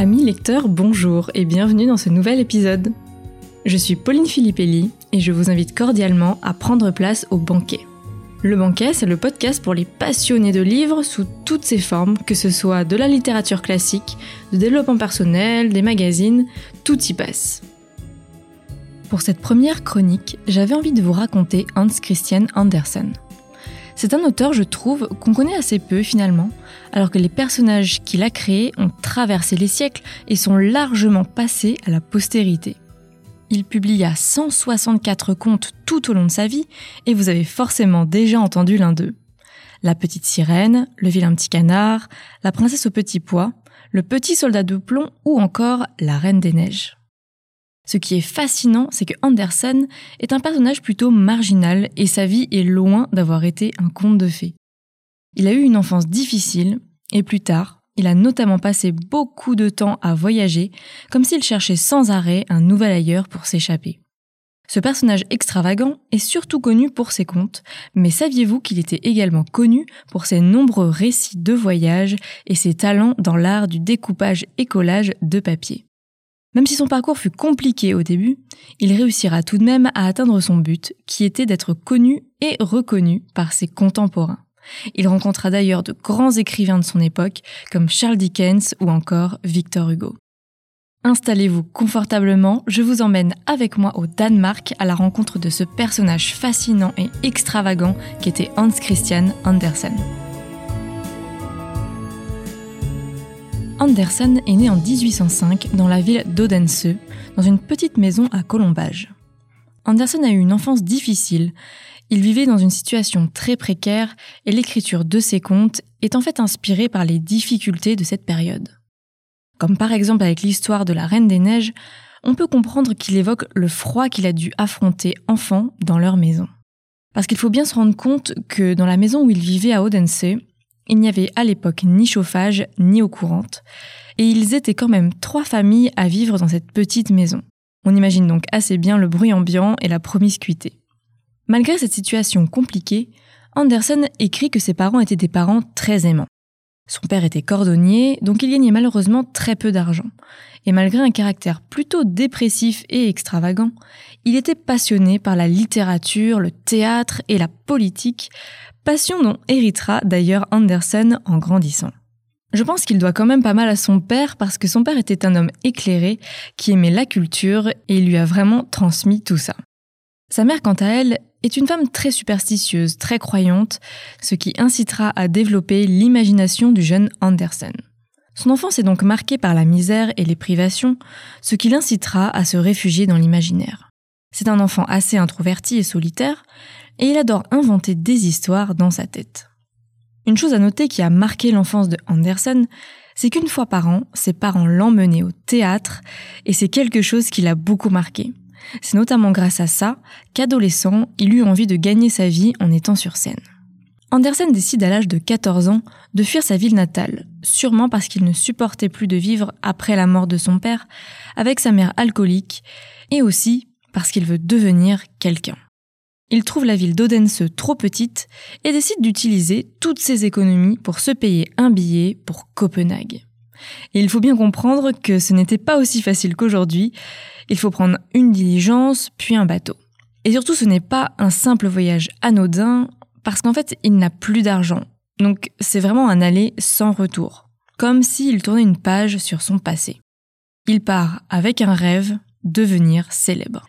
Amis lecteurs, bonjour et bienvenue dans ce nouvel épisode. Je suis Pauline Filippelli et je vous invite cordialement à prendre place au banquet. Le banquet, c'est le podcast pour les passionnés de livres sous toutes ses formes, que ce soit de la littérature classique, de développement personnel, des magazines, tout y passe. Pour cette première chronique, j'avais envie de vous raconter Hans Christian Andersen. C'est un auteur, je trouve, qu'on connaît assez peu finalement, alors que les personnages qu'il a créés ont traversé les siècles et sont largement passés à la postérité. Il publia 164 contes tout au long de sa vie, et vous avez forcément déjà entendu l'un d'eux. La petite sirène, le vilain petit canard, la princesse au petit pois, le petit soldat de plomb ou encore la reine des neiges. Ce qui est fascinant, c'est que Andersen est un personnage plutôt marginal et sa vie est loin d'avoir été un conte de fées. Il a eu une enfance difficile et plus tard, il a notamment passé beaucoup de temps à voyager, comme s'il cherchait sans arrêt un nouvel ailleurs pour s'échapper. Ce personnage extravagant est surtout connu pour ses contes, mais saviez-vous qu'il était également connu pour ses nombreux récits de voyage et ses talents dans l'art du découpage et collage de papier? Même si son parcours fut compliqué au début, il réussira tout de même à atteindre son but, qui était d'être connu et reconnu par ses contemporains. Il rencontra d'ailleurs de grands écrivains de son époque, comme Charles Dickens ou encore Victor Hugo. Installez-vous confortablement, je vous emmène avec moi au Danemark à la rencontre de ce personnage fascinant et extravagant qu'était Hans Christian Andersen. Andersen est né en 1805 dans la ville d'Odense, dans une petite maison à Colombage. Andersen a eu une enfance difficile. Il vivait dans une situation très précaire et l'écriture de ses contes est en fait inspirée par les difficultés de cette période. Comme par exemple avec l'histoire de la Reine des Neiges, on peut comprendre qu'il évoque le froid qu'il a dû affronter enfant dans leur maison. Parce qu'il faut bien se rendre compte que dans la maison où il vivait à Odense, il n'y avait à l'époque ni chauffage ni eau courante, et ils étaient quand même trois familles à vivre dans cette petite maison. On imagine donc assez bien le bruit ambiant et la promiscuité. Malgré cette situation compliquée, Anderson écrit que ses parents étaient des parents très aimants. Son père était cordonnier, donc il gagnait malheureusement très peu d'argent. Et malgré un caractère plutôt dépressif et extravagant, il était passionné par la littérature, le théâtre et la politique, passion dont héritera d'ailleurs Andersen en grandissant. Je pense qu'il doit quand même pas mal à son père parce que son père était un homme éclairé qui aimait la culture et lui a vraiment transmis tout ça. Sa mère, quant à elle, est une femme très superstitieuse, très croyante, ce qui incitera à développer l'imagination du jeune Andersen. Son enfance est donc marquée par la misère et les privations, ce qui l'incitera à se réfugier dans l'imaginaire. C'est un enfant assez introverti et solitaire, et il adore inventer des histoires dans sa tête. Une chose à noter qui a marqué l'enfance de Andersen, c'est qu'une fois par an, ses parents l'emmenaient au théâtre, et c'est quelque chose qui l'a beaucoup marqué. C'est notamment grâce à ça qu'adolescent, il eut envie de gagner sa vie en étant sur scène. Andersen décide à l'âge de 14 ans de fuir sa ville natale, sûrement parce qu'il ne supportait plus de vivre après la mort de son père, avec sa mère alcoolique, et aussi parce qu'il veut devenir quelqu'un. Il trouve la ville d'Odense trop petite et décide d'utiliser toutes ses économies pour se payer un billet pour Copenhague. Il faut bien comprendre que ce n'était pas aussi facile qu'aujourd'hui. Il faut prendre une diligence, puis un bateau. Et surtout, ce n'est pas un simple voyage anodin, parce qu'en fait, il n'a plus d'argent. Donc, c'est vraiment un aller sans retour. Comme s'il tournait une page sur son passé. Il part avec un rêve, devenir célèbre.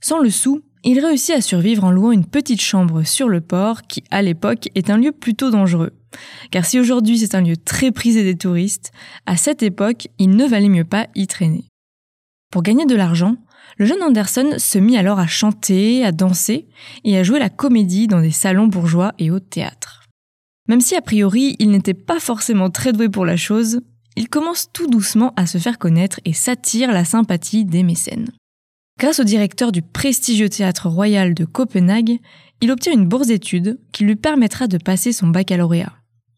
Sans le sou, il réussit à survivre en louant une petite chambre sur le port qui, à l'époque, est un lieu plutôt dangereux. Car si aujourd'hui c'est un lieu très prisé des touristes, à cette époque, il ne valait mieux pas y traîner. Pour gagner de l'argent, le jeune Anderson se mit alors à chanter, à danser et à jouer la comédie dans des salons bourgeois et au théâtre. Même si a priori il n'était pas forcément très doué pour la chose, il commence tout doucement à se faire connaître et s'attire la sympathie des mécènes. Grâce au directeur du prestigieux théâtre royal de Copenhague, il obtient une bourse d'études qui lui permettra de passer son baccalauréat.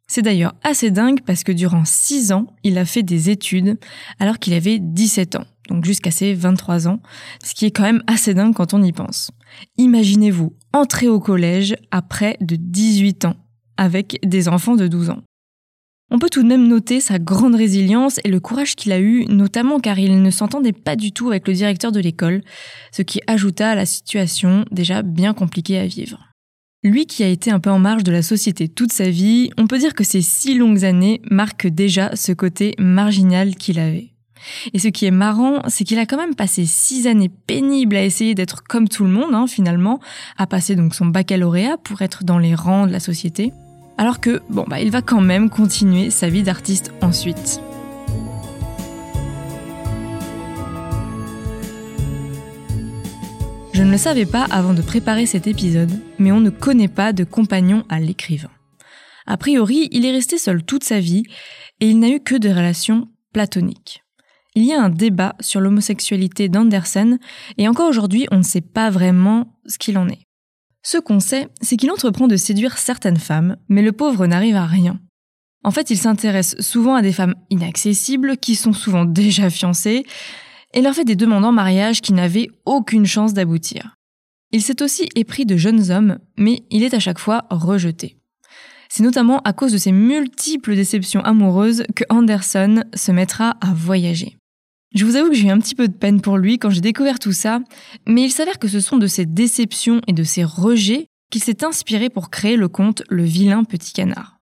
C'est d'ailleurs assez dingue parce que durant 6 ans, il a fait des études alors qu'il avait 17 ans, donc jusqu'à ses 23 ans, ce qui est quand même assez dingue quand on y pense. Imaginez-vous entrer au collège à près de 18 ans avec des enfants de 12 ans. On peut tout de même noter sa grande résilience et le courage qu'il a eu, notamment car il ne s'entendait pas du tout avec le directeur de l'école, ce qui ajouta à la situation déjà bien compliquée à vivre. Lui qui a été un peu en marge de la société toute sa vie, on peut dire que ces six longues années marquent déjà ce côté marginal qu'il avait. Et ce qui est marrant, c'est qu'il a quand même passé six années pénibles à essayer d'être comme tout le monde, hein, finalement, à passer donc son baccalauréat pour être dans les rangs de la société, alors que, bon, bah, il va quand même continuer sa vie d'artiste ensuite. Je ne le savais pas avant de préparer cet épisode, mais on ne connaît pas de compagnon à l'écrivain. A priori, il est resté seul toute sa vie et il n'a eu que des relations platoniques. Il y a un débat sur l'homosexualité d'Anderson et encore aujourd'hui on ne sait pas vraiment ce qu'il en est. Ce qu'on sait, c'est qu'il entreprend de séduire certaines femmes, mais le pauvre n'arrive à rien. En fait, il s'intéresse souvent à des femmes inaccessibles, qui sont souvent déjà fiancées, et leur fait des demandes en mariage qui n'avaient aucune chance d'aboutir. Il s'est aussi épris de jeunes hommes, mais il est à chaque fois rejeté. C'est notamment à cause de ses multiples déceptions amoureuses que Anderson se mettra à voyager. Je vous avoue que j'ai eu un petit peu de peine pour lui quand j'ai découvert tout ça, mais il s'avère que ce sont de ces déceptions et de ces rejets qu'il s'est inspiré pour créer le conte Le vilain petit canard.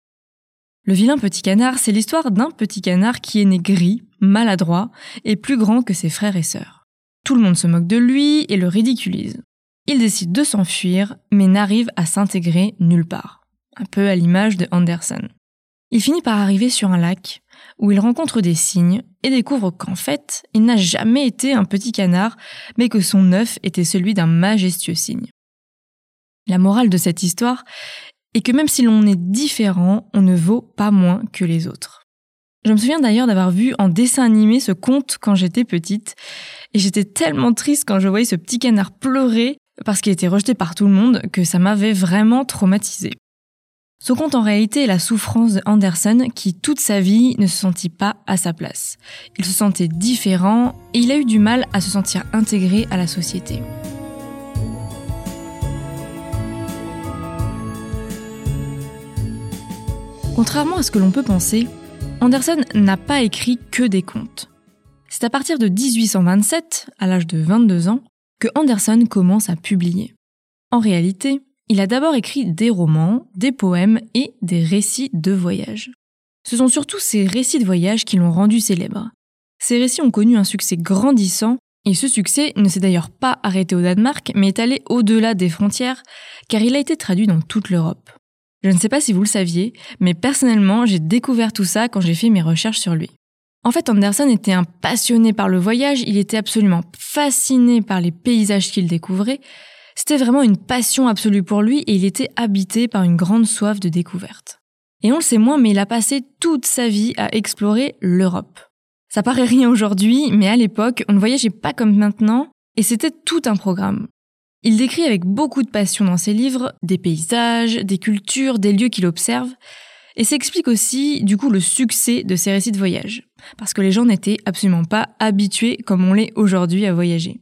Le vilain petit canard, c'est l'histoire d'un petit canard qui est né gris, maladroit et plus grand que ses frères et sœurs. Tout le monde se moque de lui et le ridiculise. Il décide de s'enfuir, mais n'arrive à s'intégrer nulle part. Un peu à l'image de Anderson. Il finit par arriver sur un lac, où il rencontre des cygnes et découvre qu'en fait, il n'a jamais été un petit canard, mais que son œuf était celui d'un majestueux cygne. La morale de cette histoire et que même si l'on est différent, on ne vaut pas moins que les autres. Je me souviens d'ailleurs d'avoir vu en dessin animé ce conte quand j'étais petite, et j'étais tellement triste quand je voyais ce petit canard pleurer parce qu'il était rejeté par tout le monde que ça m'avait vraiment traumatisé. Ce conte en réalité est la souffrance de Anderson qui toute sa vie ne se sentit pas à sa place. Il se sentait différent et il a eu du mal à se sentir intégré à la société. Contrairement à ce que l'on peut penser, Anderson n'a pas écrit que des contes. C'est à partir de 1827, à l'âge de 22 ans, que Anderson commence à publier. En réalité, il a d'abord écrit des romans, des poèmes et des récits de voyage. Ce sont surtout ces récits de voyage qui l'ont rendu célèbre. Ces récits ont connu un succès grandissant et ce succès ne s'est d'ailleurs pas arrêté au Danemark mais est allé au-delà des frontières car il a été traduit dans toute l'Europe. Je ne sais pas si vous le saviez, mais personnellement, j'ai découvert tout ça quand j'ai fait mes recherches sur lui. En fait, Anderson était un passionné par le voyage, il était absolument fasciné par les paysages qu'il découvrait. C'était vraiment une passion absolue pour lui et il était habité par une grande soif de découverte. Et on le sait moins, mais il a passé toute sa vie à explorer l'Europe. Ça paraît rien aujourd'hui, mais à l'époque, on ne voyageait pas comme maintenant, et c'était tout un programme. Il décrit avec beaucoup de passion dans ses livres des paysages, des cultures, des lieux qu'il observe, et s'explique aussi du coup le succès de ses récits de voyage, parce que les gens n'étaient absolument pas habitués comme on l'est aujourd'hui à voyager.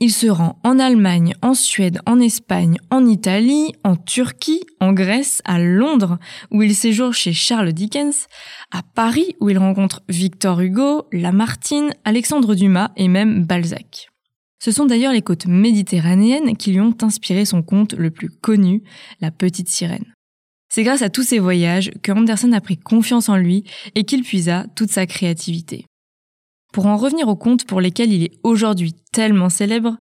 Il se rend en Allemagne, en Suède, en Espagne, en Italie, en Turquie, en Grèce, à Londres, où il séjourne chez Charles Dickens, à Paris, où il rencontre Victor Hugo, Lamartine, Alexandre Dumas et même Balzac. Ce sont d'ailleurs les côtes méditerranéennes qui lui ont inspiré son conte le plus connu, La Petite Sirène. C'est grâce à tous ces voyages que Anderson a pris confiance en lui et qu'il puisa toute sa créativité. Pour en revenir aux contes pour lesquels il est aujourd'hui tellement célèbre,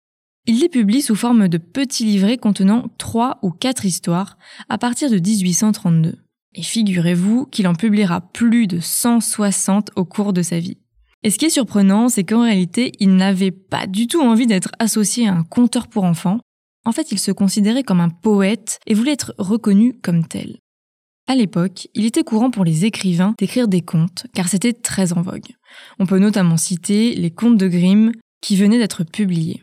il les publie sous forme de petits livrets contenant trois ou quatre histoires à partir de 1832. Et figurez-vous qu'il en publiera plus de 160 au cours de sa vie. Et ce qui est surprenant, c'est qu'en réalité, il n'avait pas du tout envie d'être associé à un conteur pour enfants. En fait, il se considérait comme un poète et voulait être reconnu comme tel. À l'époque, il était courant pour les écrivains d'écrire des contes, car c'était très en vogue. On peut notamment citer les contes de Grimm qui venaient d'être publiés.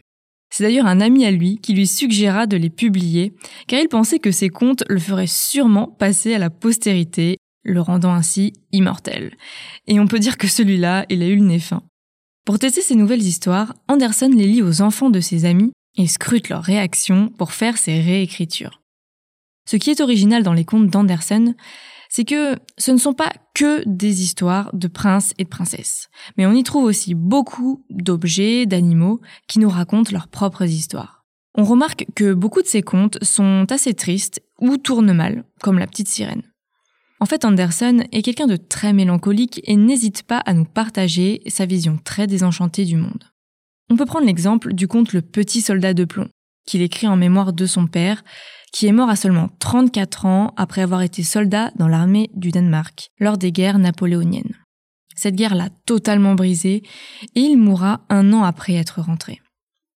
C'est d'ailleurs un ami à lui qui lui suggéra de les publier, car il pensait que ces contes le feraient sûrement passer à la postérité le rendant ainsi immortel. Et on peut dire que celui-là, il a eu le nez fin. Pour tester ces nouvelles histoires, Anderson les lit aux enfants de ses amis et scrute leurs réactions pour faire ses réécritures. Ce qui est original dans les contes d'Anderson, c'est que ce ne sont pas que des histoires de princes et de princesses, mais on y trouve aussi beaucoup d'objets, d'animaux qui nous racontent leurs propres histoires. On remarque que beaucoup de ces contes sont assez tristes ou tournent mal, comme la petite sirène. En fait, Anderson est quelqu'un de très mélancolique et n'hésite pas à nous partager sa vision très désenchantée du monde. On peut prendre l'exemple du conte Le Petit Soldat de plomb, qu'il écrit en mémoire de son père, qui est mort à seulement 34 ans après avoir été soldat dans l'armée du Danemark lors des guerres napoléoniennes. Cette guerre l'a totalement brisé et il mourra un an après être rentré.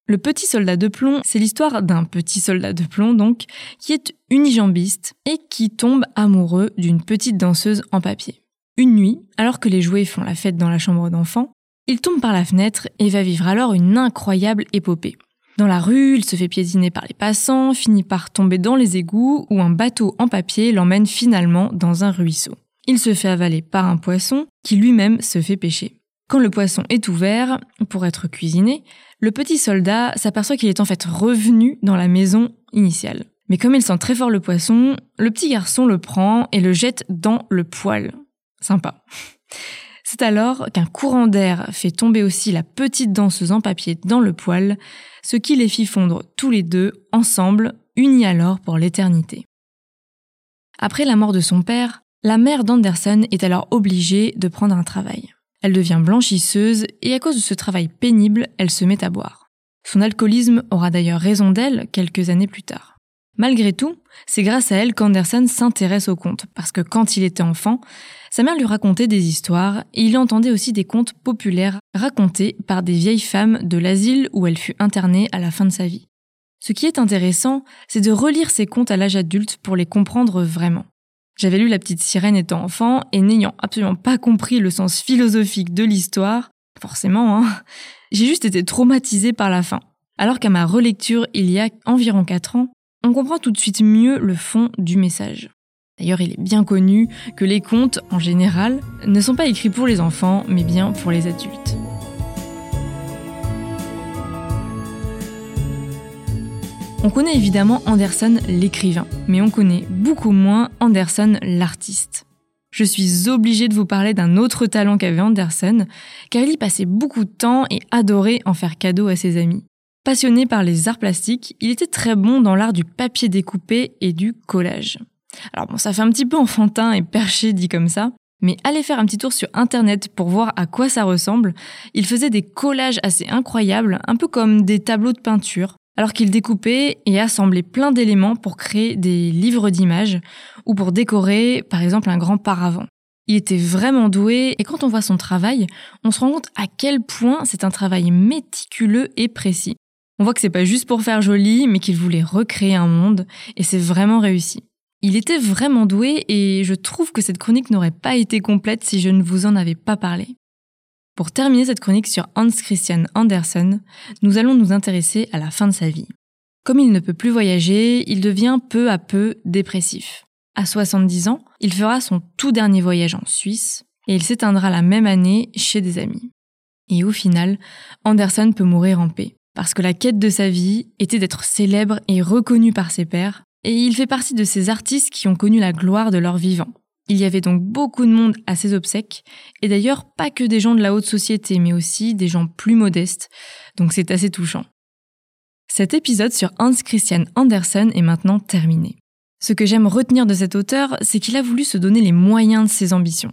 Le petit soldat de plomb, c'est l'histoire d'un petit soldat de plomb donc, qui est unijambiste et qui tombe amoureux d'une petite danseuse en papier. Une nuit, alors que les jouets font la fête dans la chambre d'enfant, il tombe par la fenêtre et va vivre alors une incroyable épopée. Dans la rue, il se fait piétiner par les passants, finit par tomber dans les égouts où un bateau en papier l'emmène finalement dans un ruisseau. Il se fait avaler par un poisson qui lui-même se fait pêcher. Quand le poisson est ouvert pour être cuisiné, le petit soldat s'aperçoit qu'il est en fait revenu dans la maison initiale. Mais comme il sent très fort le poisson, le petit garçon le prend et le jette dans le poêle. Sympa. C'est alors qu'un courant d'air fait tomber aussi la petite danseuse en papier dans le poêle, ce qui les fit fondre tous les deux, ensemble, unis alors pour l'éternité. Après la mort de son père, la mère d'Anderson est alors obligée de prendre un travail. Elle devient blanchisseuse et à cause de ce travail pénible, elle se met à boire. Son alcoolisme aura d'ailleurs raison d'elle quelques années plus tard. Malgré tout, c'est grâce à elle qu'Anderson s'intéresse aux contes, parce que quand il était enfant, sa mère lui racontait des histoires et il entendait aussi des contes populaires racontés par des vieilles femmes de l'asile où elle fut internée à la fin de sa vie. Ce qui est intéressant, c'est de relire ces contes à l'âge adulte pour les comprendre vraiment. J'avais lu La petite sirène étant enfant et n'ayant absolument pas compris le sens philosophique de l'histoire, forcément, hein, j'ai juste été traumatisée par la fin. Alors qu'à ma relecture il y a environ 4 ans, on comprend tout de suite mieux le fond du message. D'ailleurs, il est bien connu que les contes, en général, ne sont pas écrits pour les enfants, mais bien pour les adultes. On connaît évidemment Anderson l'écrivain, mais on connaît beaucoup moins Anderson l'artiste. Je suis obligée de vous parler d'un autre talent qu'avait Anderson, car il y passait beaucoup de temps et adorait en faire cadeau à ses amis. Passionné par les arts plastiques, il était très bon dans l'art du papier découpé et du collage. Alors bon, ça fait un petit peu enfantin et perché dit comme ça, mais allez faire un petit tour sur internet pour voir à quoi ça ressemble. Il faisait des collages assez incroyables, un peu comme des tableaux de peinture, alors qu'il découpait et assemblait plein d'éléments pour créer des livres d'images ou pour décorer par exemple un grand paravent. Il était vraiment doué et quand on voit son travail, on se rend compte à quel point c'est un travail méticuleux et précis. On voit que c'est pas juste pour faire joli, mais qu'il voulait recréer un monde et c'est vraiment réussi. Il était vraiment doué et je trouve que cette chronique n'aurait pas été complète si je ne vous en avais pas parlé. Pour terminer cette chronique sur Hans Christian Andersen, nous allons nous intéresser à la fin de sa vie. Comme il ne peut plus voyager, il devient peu à peu dépressif. À 70 ans, il fera son tout dernier voyage en Suisse et il s'éteindra la même année chez des amis. Et au final, Anderson peut mourir en paix, parce que la quête de sa vie était d'être célèbre et reconnu par ses pairs, et il fait partie de ces artistes qui ont connu la gloire de leur vivant. Il y avait donc beaucoup de monde à ses obsèques, et d'ailleurs pas que des gens de la haute société, mais aussi des gens plus modestes, donc c'est assez touchant. Cet épisode sur Hans Christian Andersen est maintenant terminé. Ce que j'aime retenir de cet auteur, c'est qu'il a voulu se donner les moyens de ses ambitions.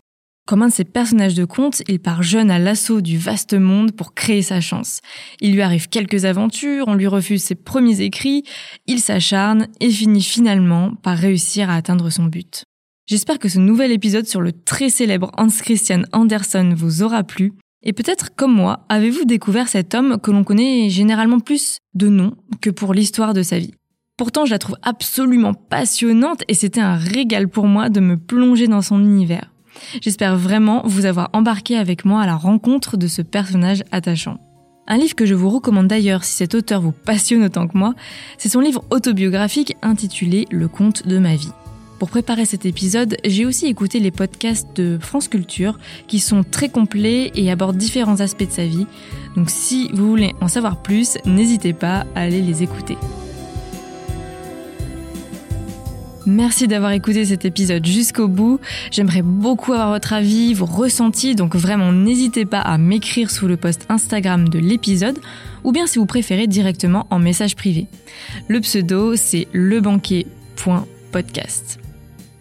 Comme un de ses personnages de conte, il part jeune à l'assaut du vaste monde pour créer sa chance. Il lui arrive quelques aventures, on lui refuse ses premiers écrits, il s'acharne et finit finalement par réussir à atteindre son but. J'espère que ce nouvel épisode sur le très célèbre Hans Christian Andersen vous aura plu. Et peut-être, comme moi, avez-vous découvert cet homme que l'on connaît généralement plus de nom que pour l'histoire de sa vie. Pourtant, je la trouve absolument passionnante et c'était un régal pour moi de me plonger dans son univers. J'espère vraiment vous avoir embarqué avec moi à la rencontre de ce personnage attachant. Un livre que je vous recommande d'ailleurs si cet auteur vous passionne autant que moi, c'est son livre autobiographique intitulé Le conte de ma vie. Pour préparer cet épisode, j'ai aussi écouté les podcasts de France Culture qui sont très complets et abordent différents aspects de sa vie. Donc si vous voulez en savoir plus, n'hésitez pas à aller les écouter. Merci d'avoir écouté cet épisode jusqu'au bout. J'aimerais beaucoup avoir votre avis, vos ressentis, donc vraiment n'hésitez pas à m'écrire sous le post Instagram de l'épisode ou bien si vous préférez directement en message privé. Le pseudo, c'est lebanquier.podcast.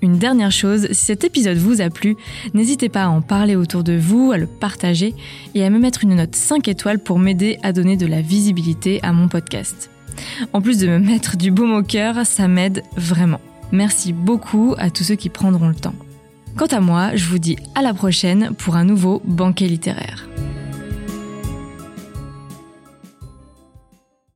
Une dernière chose, si cet épisode vous a plu, n'hésitez pas à en parler autour de vous, à le partager et à me mettre une note 5 étoiles pour m'aider à donner de la visibilité à mon podcast. En plus de me mettre du baume au cœur, ça m'aide vraiment. Merci beaucoup à tous ceux qui prendront le temps. Quant à moi, je vous dis à la prochaine pour un nouveau banquet littéraire.